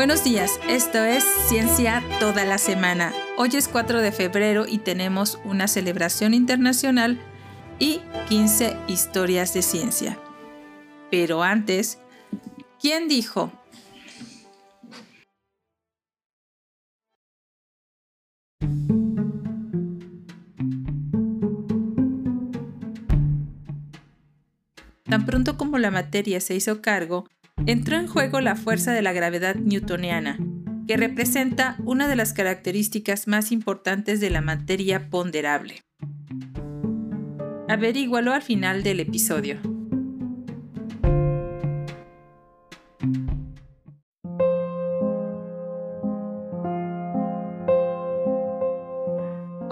Buenos días, esto es Ciencia toda la semana. Hoy es 4 de febrero y tenemos una celebración internacional y 15 historias de ciencia. Pero antes, ¿quién dijo? Tan pronto como la materia se hizo cargo, entró en juego la fuerza de la gravedad newtoniana, que representa una de las características más importantes de la materia ponderable. Averígualo al final del episodio.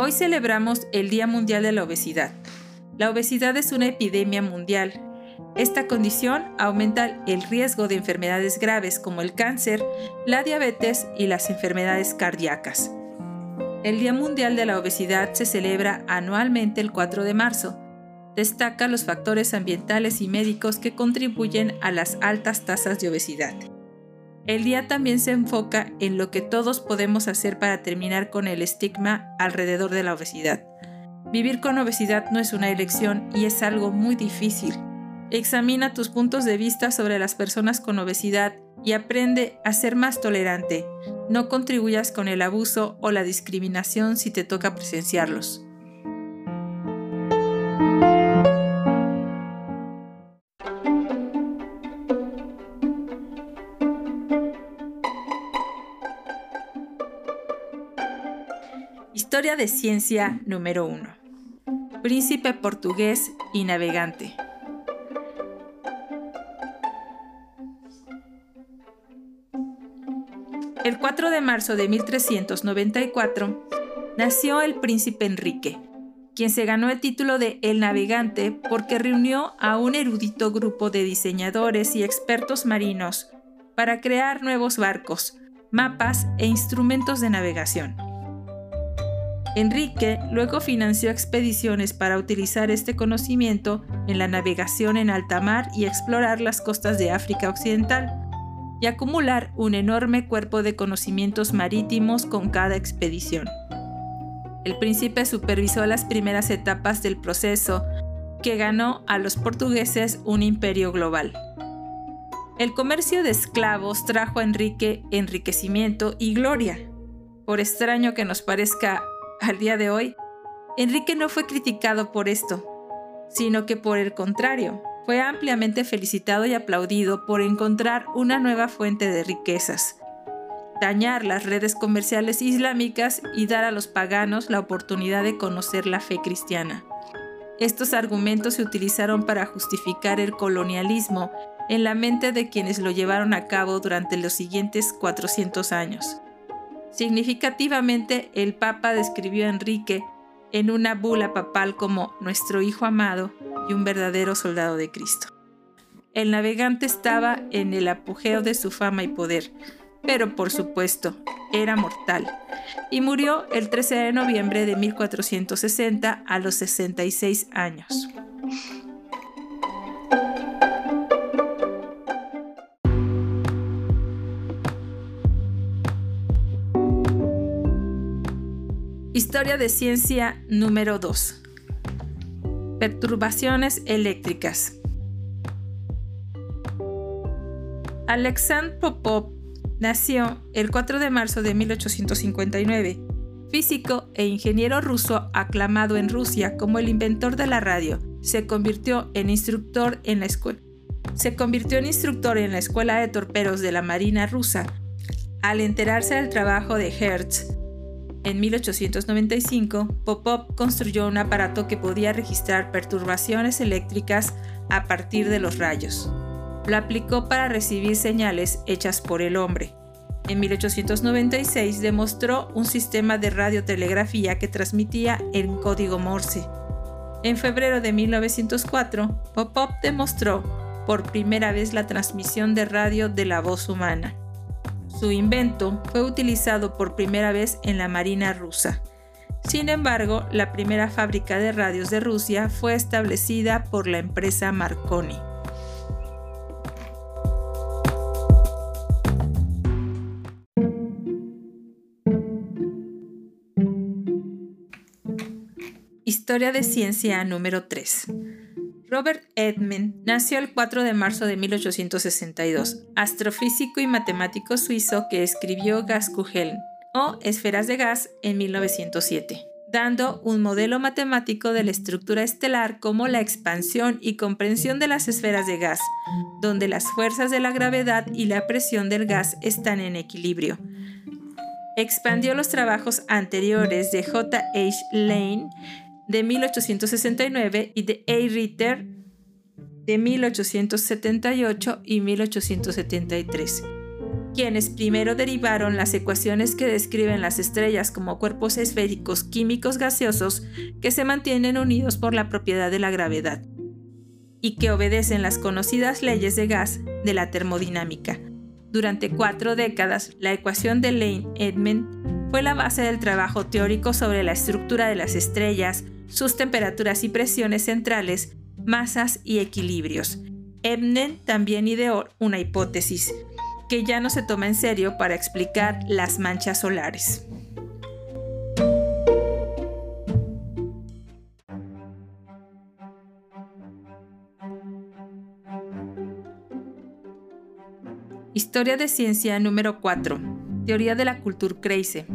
Hoy celebramos el Día Mundial de la Obesidad. La obesidad es una epidemia mundial esta condición aumenta el riesgo de enfermedades graves como el cáncer, la diabetes y las enfermedades cardíacas. El Día Mundial de la Obesidad se celebra anualmente el 4 de marzo. Destaca los factores ambientales y médicos que contribuyen a las altas tasas de obesidad. El día también se enfoca en lo que todos podemos hacer para terminar con el estigma alrededor de la obesidad. Vivir con obesidad no es una elección y es algo muy difícil. Examina tus puntos de vista sobre las personas con obesidad y aprende a ser más tolerante. No contribuyas con el abuso o la discriminación si te toca presenciarlos. Historia de ciencia número 1. Príncipe portugués y navegante. El 4 de marzo de 1394 nació el príncipe Enrique, quien se ganó el título de El Navegante porque reunió a un erudito grupo de diseñadores y expertos marinos para crear nuevos barcos, mapas e instrumentos de navegación. Enrique luego financió expediciones para utilizar este conocimiento en la navegación en alta mar y explorar las costas de África Occidental y acumular un enorme cuerpo de conocimientos marítimos con cada expedición. El príncipe supervisó las primeras etapas del proceso que ganó a los portugueses un imperio global. El comercio de esclavos trajo a Enrique enriquecimiento y gloria. Por extraño que nos parezca al día de hoy, Enrique no fue criticado por esto, sino que por el contrario, fue ampliamente felicitado y aplaudido por encontrar una nueva fuente de riquezas, dañar las redes comerciales islámicas y dar a los paganos la oportunidad de conocer la fe cristiana. Estos argumentos se utilizaron para justificar el colonialismo en la mente de quienes lo llevaron a cabo durante los siguientes 400 años. Significativamente, el Papa describió a Enrique en una bula papal como nuestro Hijo amado y un verdadero soldado de Cristo. El navegante estaba en el apogeo de su fama y poder, pero por supuesto era mortal, y murió el 13 de noviembre de 1460 a los 66 años. Historia de ciencia número 2. Perturbaciones eléctricas. Alexandr Popov nació el 4 de marzo de 1859, físico e ingeniero ruso aclamado en Rusia como el inventor de la radio. Se convirtió en instructor en la escuela. Se convirtió en instructor en la escuela de torpedos de la Marina rusa al enterarse del trabajo de Hertz en 1895, Popov construyó un aparato que podía registrar perturbaciones eléctricas a partir de los rayos. Lo aplicó para recibir señales hechas por el hombre. En 1896 demostró un sistema de radiotelegrafía que transmitía en código Morse. En febrero de 1904, Popov demostró por primera vez la transmisión de radio de la voz humana. Su invento fue utilizado por primera vez en la Marina rusa. Sin embargo, la primera fábrica de radios de Rusia fue establecida por la empresa Marconi. Historia de ciencia número 3. Robert Edmund nació el 4 de marzo de 1862, astrofísico y matemático suizo que escribió Gaskugel o Esferas de gas en 1907, dando un modelo matemático de la estructura estelar como la expansión y comprensión de las esferas de gas, donde las fuerzas de la gravedad y la presión del gas están en equilibrio expandió los trabajos anteriores de J. H. Lane de 1869 y de A. Ritter de 1878 y 1873, quienes primero derivaron las ecuaciones que describen las estrellas como cuerpos esféricos químicos gaseosos que se mantienen unidos por la propiedad de la gravedad y que obedecen las conocidas leyes de gas de la termodinámica. Durante cuatro décadas, la ecuación de Lane-Edmond fue la base del trabajo teórico sobre la estructura de las estrellas, sus temperaturas y presiones centrales, masas y equilibrios. Edmond también ideó una hipótesis que ya no se toma en serio para explicar las manchas solares. Historia de ciencia número 4. Teoría de la Kulturkreise.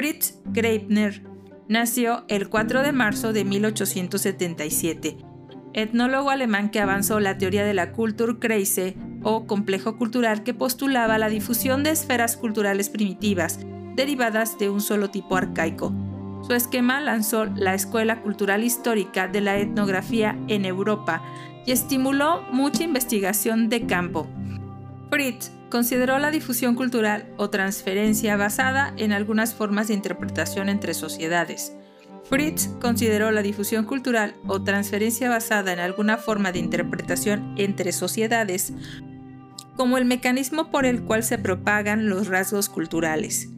Fritz Greipner nació el 4 de marzo de 1877, etnólogo alemán que avanzó la teoría de la Kulturkreise o complejo cultural que postulaba la difusión de esferas culturales primitivas derivadas de un solo tipo arcaico. Su esquema lanzó la Escuela Cultural Histórica de la Etnografía en Europa, y estimuló mucha investigación de campo. Fritz consideró la difusión cultural o transferencia basada en algunas formas de interpretación entre sociedades. Fritz consideró la difusión cultural o transferencia basada en alguna forma de interpretación entre sociedades como el mecanismo por el cual se propagan los rasgos culturales.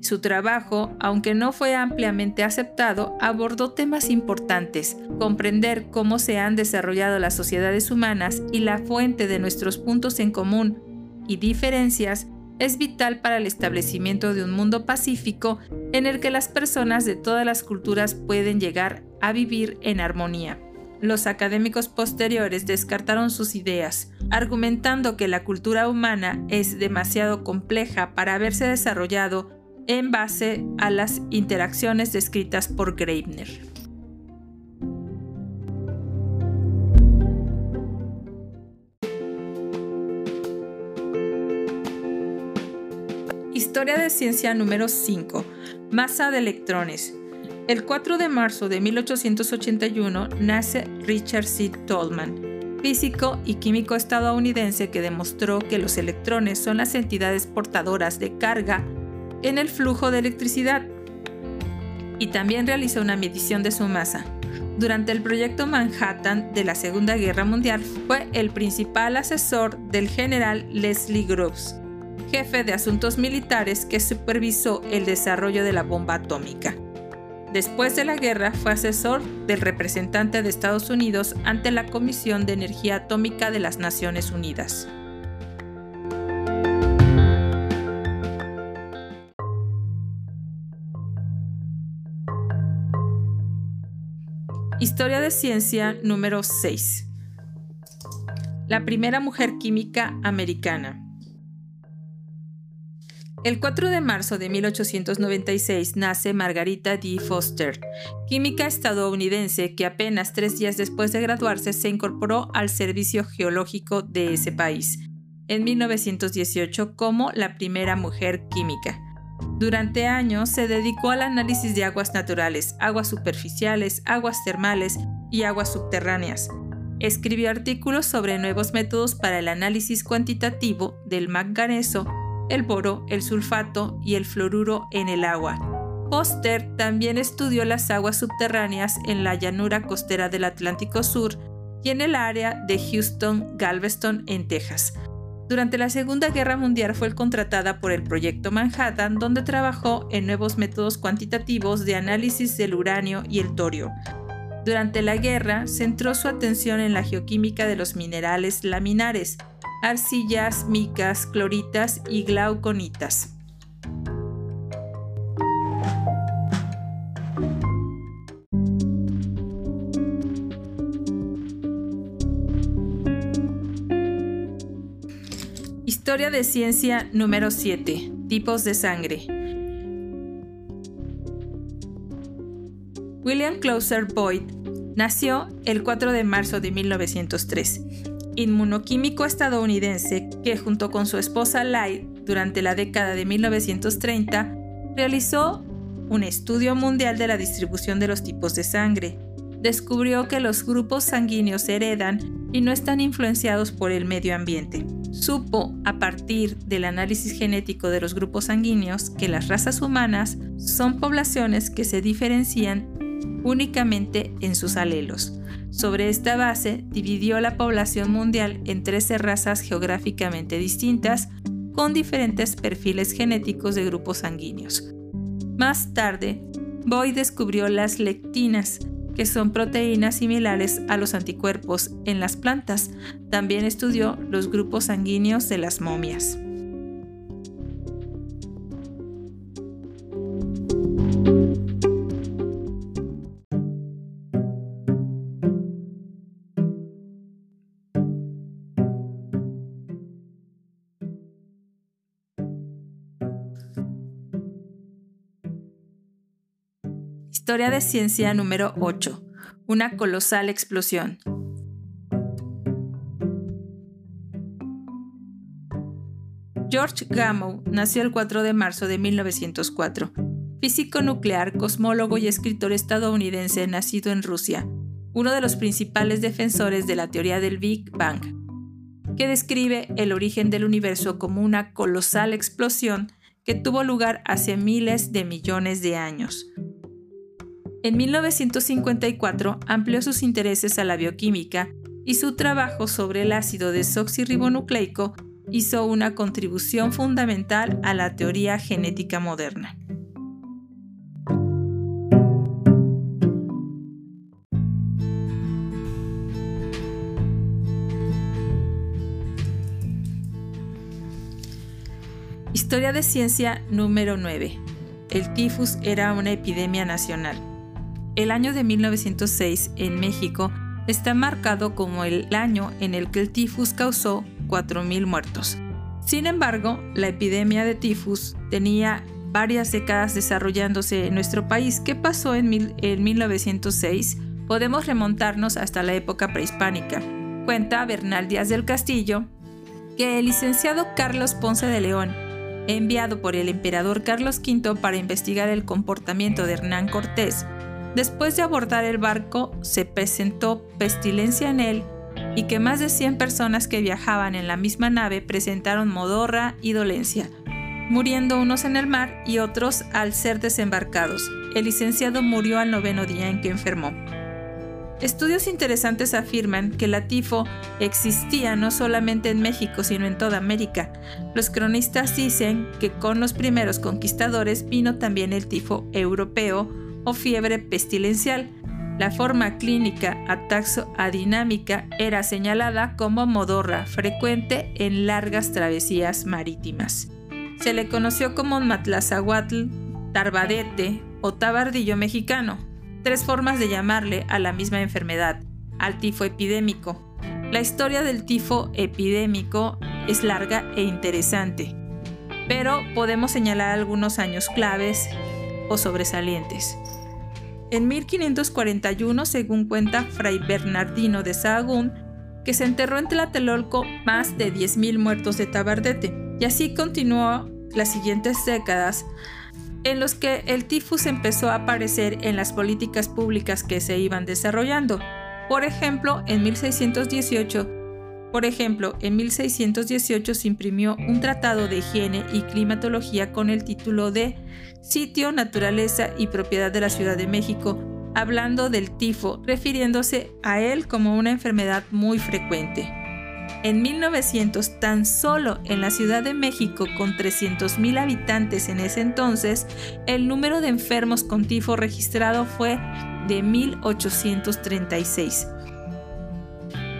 Su trabajo, aunque no fue ampliamente aceptado, abordó temas importantes, comprender cómo se han desarrollado las sociedades humanas y la fuente de nuestros puntos en común y diferencias es vital para el establecimiento de un mundo pacífico en el que las personas de todas las culturas pueden llegar a vivir en armonía. Los académicos posteriores descartaron sus ideas, argumentando que la cultura humana es demasiado compleja para haberse desarrollado en base a las interacciones descritas por Greibner. Historia de ciencia número 5. Masa de electrones. El 4 de marzo de 1881 nace Richard C. Tolman, físico y químico estadounidense que demostró que los electrones son las entidades portadoras de carga en el flujo de electricidad y también realizó una medición de su masa. Durante el proyecto Manhattan de la Segunda Guerra Mundial fue el principal asesor del general Leslie Groves, jefe de asuntos militares que supervisó el desarrollo de la bomba atómica. Después de la guerra fue asesor del representante de Estados Unidos ante la Comisión de Energía Atómica de las Naciones Unidas. Historia de ciencia número 6. La primera mujer química americana. El 4 de marzo de 1896 nace Margarita D. Foster, química estadounidense que apenas tres días después de graduarse se incorporó al Servicio Geológico de ese país, en 1918 como la primera mujer química. Durante años se dedicó al análisis de aguas naturales, aguas superficiales, aguas termales y aguas subterráneas. Escribió artículos sobre nuevos métodos para el análisis cuantitativo del manganeso, el boro, el sulfato y el fluoruro en el agua. Foster también estudió las aguas subterráneas en la llanura costera del Atlántico Sur y en el área de Houston-Galveston en Texas, durante la Segunda Guerra Mundial fue contratada por el Proyecto Manhattan, donde trabajó en nuevos métodos cuantitativos de análisis del uranio y el torio. Durante la guerra, centró su atención en la geoquímica de los minerales laminares, arcillas, micas, cloritas y glauconitas. Historia de ciencia número 7. Tipos de sangre. William Closer Boyd nació el 4 de marzo de 1903, inmunoquímico estadounidense que junto con su esposa Light durante la década de 1930 realizó un estudio mundial de la distribución de los tipos de sangre. Descubrió que los grupos sanguíneos heredan y no están influenciados por el medio ambiente. Supo, a partir del análisis genético de los grupos sanguíneos, que las razas humanas son poblaciones que se diferencian únicamente en sus alelos. Sobre esta base, dividió la población mundial en 13 razas geográficamente distintas, con diferentes perfiles genéticos de grupos sanguíneos. Más tarde, Boyd descubrió las lectinas, que son proteínas similares a los anticuerpos en las plantas. También estudió los grupos sanguíneos de las momias. Historia de ciencia número 8. Una colosal explosión. George Gamow nació el 4 de marzo de 1904. Físico nuclear, cosmólogo y escritor estadounidense nacido en Rusia, uno de los principales defensores de la teoría del Big Bang, que describe el origen del universo como una colosal explosión que tuvo lugar hace miles de millones de años. En 1954 amplió sus intereses a la bioquímica y su trabajo sobre el ácido desoxirribonucleico hizo una contribución fundamental a la teoría genética moderna. Historia de ciencia número 9. El tifus era una epidemia nacional el año de 1906 en México está marcado como el año en el que el tifus causó 4.000 muertos. Sin embargo, la epidemia de tifus tenía varias décadas desarrollándose en nuestro país. ¿Qué pasó en, 1906? Podemos remontarnos hasta la época prehispánica. Cuenta Bernal Díaz del Castillo que el licenciado Carlos Ponce de León, enviado por el emperador Carlos V para investigar el comportamiento de Hernán Cortés, Después de abordar el barco, se presentó pestilencia en él y que más de 100 personas que viajaban en la misma nave presentaron modorra y dolencia, muriendo unos en el mar y otros al ser desembarcados. El licenciado murió al noveno día en que enfermó. Estudios interesantes afirman que la tifo existía no solamente en México, sino en toda América. Los cronistas dicen que con los primeros conquistadores vino también el tifo europeo, o fiebre pestilencial. La forma clínica ataxo adinámica era señalada como modorra, frecuente en largas travesías marítimas. Se le conoció como matlazahuatl, tarbadete o tabardillo mexicano, tres formas de llamarle a la misma enfermedad, al tifo epidémico. La historia del tifo epidémico es larga e interesante, pero podemos señalar algunos años claves o sobresalientes. En 1541, según cuenta Fray Bernardino de Sahagún, que se enterró en Tlatelolco más de 10.000 muertos de tabardete, y así continuó las siguientes décadas en los que el tifus empezó a aparecer en las políticas públicas que se iban desarrollando. Por ejemplo, en 1618 por ejemplo, en 1618 se imprimió un tratado de higiene y climatología con el título de Sitio, Naturaleza y Propiedad de la Ciudad de México, hablando del tifo, refiriéndose a él como una enfermedad muy frecuente. En 1900, tan solo en la Ciudad de México, con 300.000 habitantes en ese entonces, el número de enfermos con tifo registrado fue de 1836.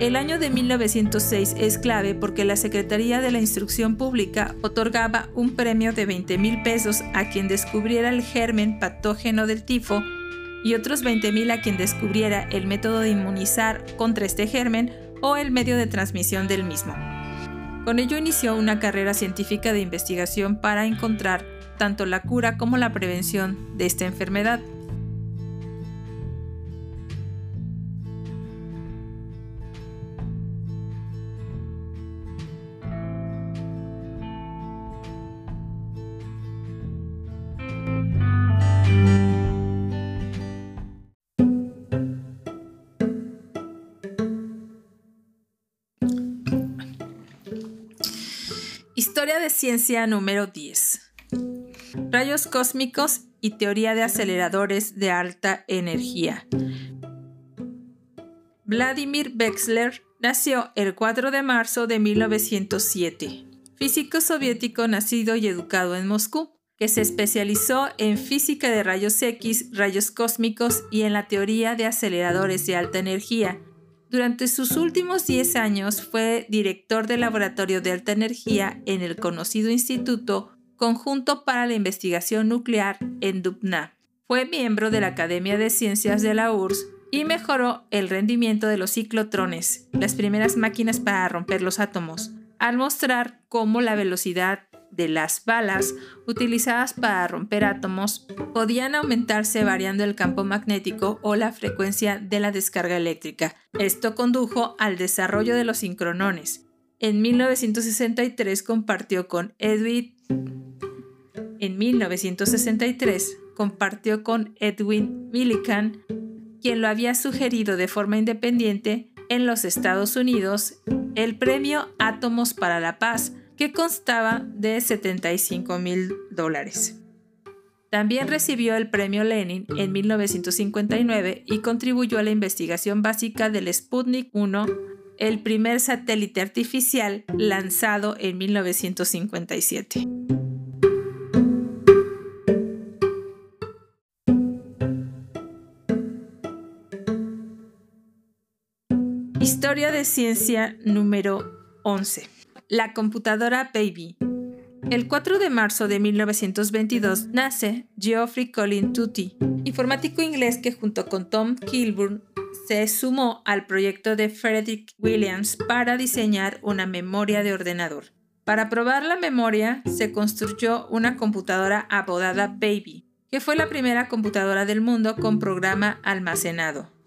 El año de 1906 es clave porque la Secretaría de la Instrucción Pública otorgaba un premio de 20 mil pesos a quien descubriera el germen patógeno del tifo y otros 20 mil a quien descubriera el método de inmunizar contra este germen o el medio de transmisión del mismo. Con ello inició una carrera científica de investigación para encontrar tanto la cura como la prevención de esta enfermedad. Historia de ciencia número 10. Rayos cósmicos y teoría de aceleradores de alta energía. Vladimir Wexler nació el 4 de marzo de 1907, físico soviético nacido y educado en Moscú, que se especializó en física de rayos X, rayos cósmicos y en la teoría de aceleradores de alta energía durante sus últimos 10 años fue director del Laboratorio de Alta Energía en el conocido Instituto Conjunto para la Investigación Nuclear en Dubna. Fue miembro de la Academia de Ciencias de la URSS y mejoró el rendimiento de los ciclotrones, las primeras máquinas para romper los átomos, al mostrar cómo la velocidad de las balas utilizadas para romper átomos podían aumentarse variando el campo magnético o la frecuencia de la descarga eléctrica. Esto condujo al desarrollo de los sincronones. En 1963 compartió con Edwin en 1963 compartió con Edwin Millikan, quien lo había sugerido de forma independiente en los Estados Unidos, el premio Átomos para la Paz, que constaba de 75 mil dólares. También recibió el premio Lenin en 1959 y contribuyó a la investigación básica del Sputnik 1, el primer satélite artificial lanzado en 1957. Historia de ciencia número 11 la computadora Baby. El 4 de marzo de 1922 nace Geoffrey Colin Tutti, informático inglés que junto con Tom Kilburn se sumó al proyecto de Frederick Williams para diseñar una memoria de ordenador. Para probar la memoria se construyó una computadora apodada Baby, que fue la primera computadora del mundo con programa almacenado.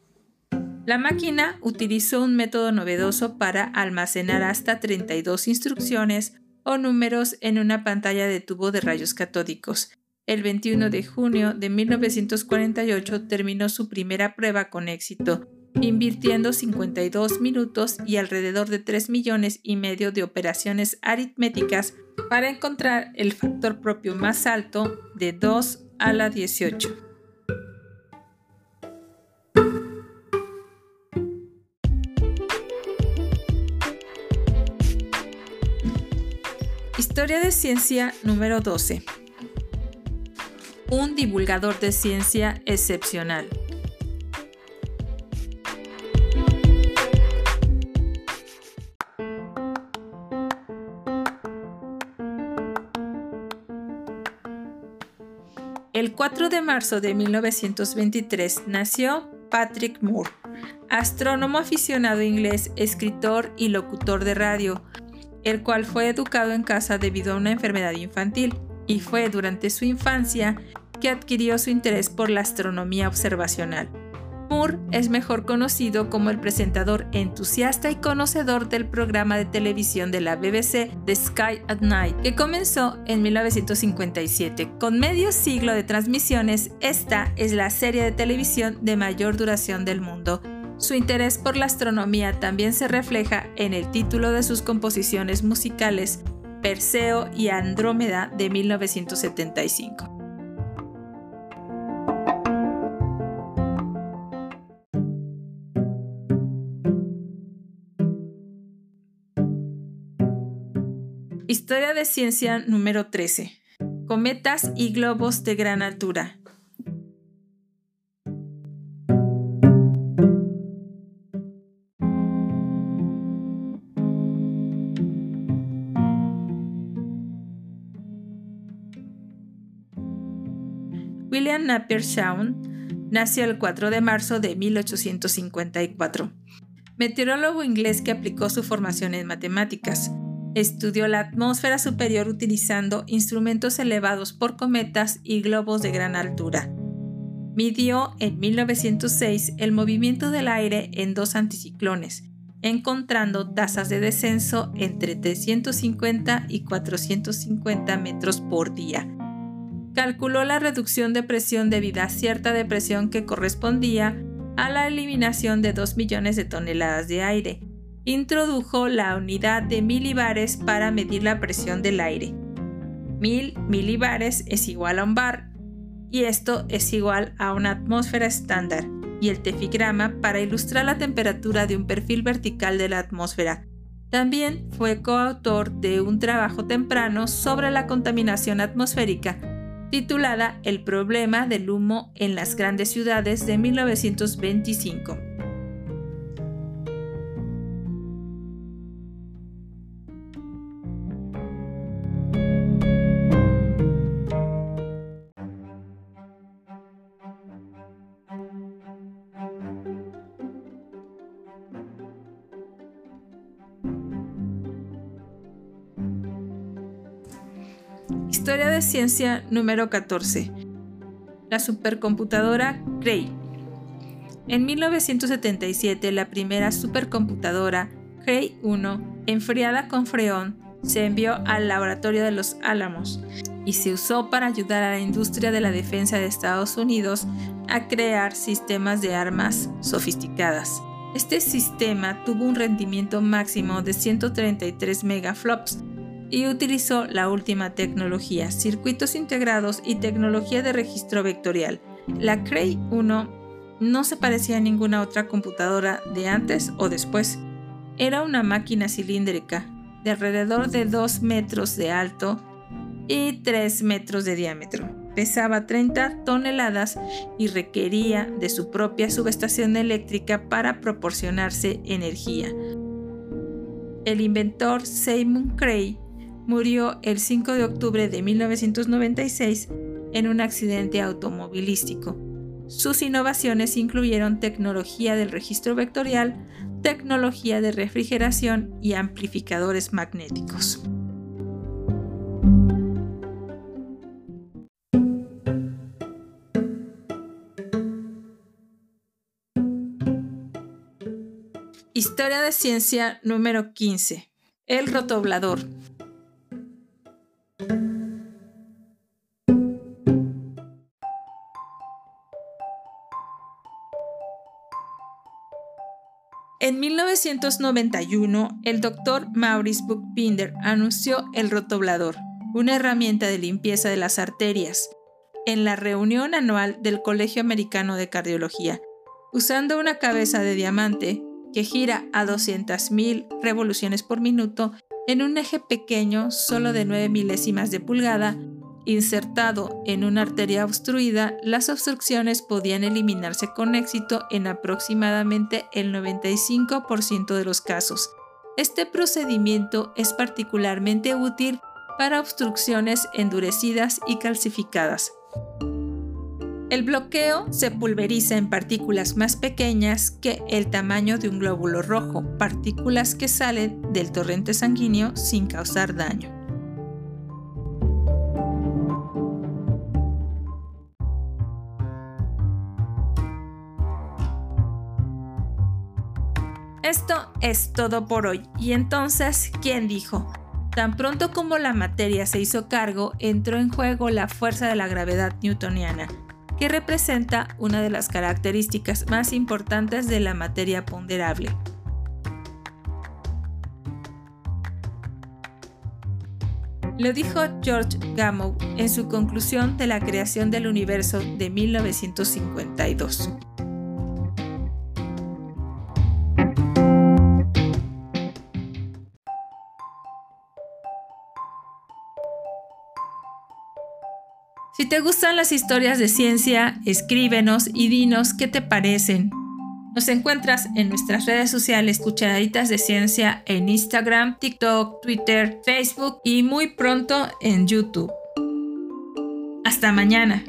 La máquina utilizó un método novedoso para almacenar hasta 32 instrucciones o números en una pantalla de tubo de rayos catódicos. El 21 de junio de 1948 terminó su primera prueba con éxito, invirtiendo 52 minutos y alrededor de 3 millones y medio de operaciones aritméticas para encontrar el factor propio más alto de 2 a la 18. Historia de ciencia número 12. Un divulgador de ciencia excepcional. El 4 de marzo de 1923 nació Patrick Moore, astrónomo aficionado inglés, escritor y locutor de radio, el cual fue educado en casa debido a una enfermedad infantil, y fue durante su infancia que adquirió su interés por la astronomía observacional. Moore es mejor conocido como el presentador entusiasta y conocedor del programa de televisión de la BBC The Sky at Night, que comenzó en 1957. Con medio siglo de transmisiones, esta es la serie de televisión de mayor duración del mundo su interés por la astronomía también se refleja en el título de sus composiciones musicales, Perseo y Andrómeda de 1975. Historia de ciencia número 13. Cometas y globos de gran altura. William Napier Shawn nació el 4 de marzo de 1854. Meteorólogo inglés que aplicó su formación en matemáticas. Estudió la atmósfera superior utilizando instrumentos elevados por cometas y globos de gran altura. Midió en 1906 el movimiento del aire en dos anticiclones, encontrando tasas de descenso entre 350 y 450 metros por día. Calculó la reducción de presión debido a cierta depresión que correspondía a la eliminación de 2 millones de toneladas de aire. Introdujo la unidad de milibares para medir la presión del aire. 1000 milibares es igual a un bar y esto es igual a una atmósfera estándar, y el tefigrama para ilustrar la temperatura de un perfil vertical de la atmósfera. También fue coautor de un trabajo temprano sobre la contaminación atmosférica, titulada El problema del humo en las grandes ciudades de 1925. Historia de ciencia número 14. La supercomputadora Cray. En 1977, la primera supercomputadora Cray 1, enfriada con freón, se envió al laboratorio de los Álamos y se usó para ayudar a la industria de la defensa de Estados Unidos a crear sistemas de armas sofisticadas. Este sistema tuvo un rendimiento máximo de 133 megaflops, y utilizó la última tecnología, circuitos integrados y tecnología de registro vectorial. La Cray 1 no se parecía a ninguna otra computadora de antes o después. Era una máquina cilíndrica de alrededor de 2 metros de alto y 3 metros de diámetro. Pesaba 30 toneladas y requería de su propia subestación eléctrica para proporcionarse energía. El inventor Simon Cray murió el 5 de octubre de 1996 en un accidente automovilístico. Sus innovaciones incluyeron tecnología del registro vectorial, tecnología de refrigeración y amplificadores magnéticos. Historia de ciencia número 15. El rotoblador. 1991, el doctor Maurice Buchbinder anunció el rotoblador, una herramienta de limpieza de las arterias, en la reunión anual del Colegio Americano de Cardiología, usando una cabeza de diamante que gira a 200.000 revoluciones por minuto en un eje pequeño solo de 9 milésimas de pulgada Insertado en una arteria obstruida, las obstrucciones podían eliminarse con éxito en aproximadamente el 95% de los casos. Este procedimiento es particularmente útil para obstrucciones endurecidas y calcificadas. El bloqueo se pulveriza en partículas más pequeñas que el tamaño de un glóbulo rojo, partículas que salen del torrente sanguíneo sin causar daño. Esto es todo por hoy. Y entonces, ¿quién dijo? Tan pronto como la materia se hizo cargo, entró en juego la fuerza de la gravedad newtoniana, que representa una de las características más importantes de la materia ponderable. Lo dijo George Gamow en su conclusión de la creación del universo de 1952. Te gustan las historias de ciencia, escríbenos y dinos qué te parecen. Nos encuentras en nuestras redes sociales Cucharaditas de Ciencia en Instagram, TikTok, Twitter, Facebook y muy pronto en YouTube. Hasta mañana.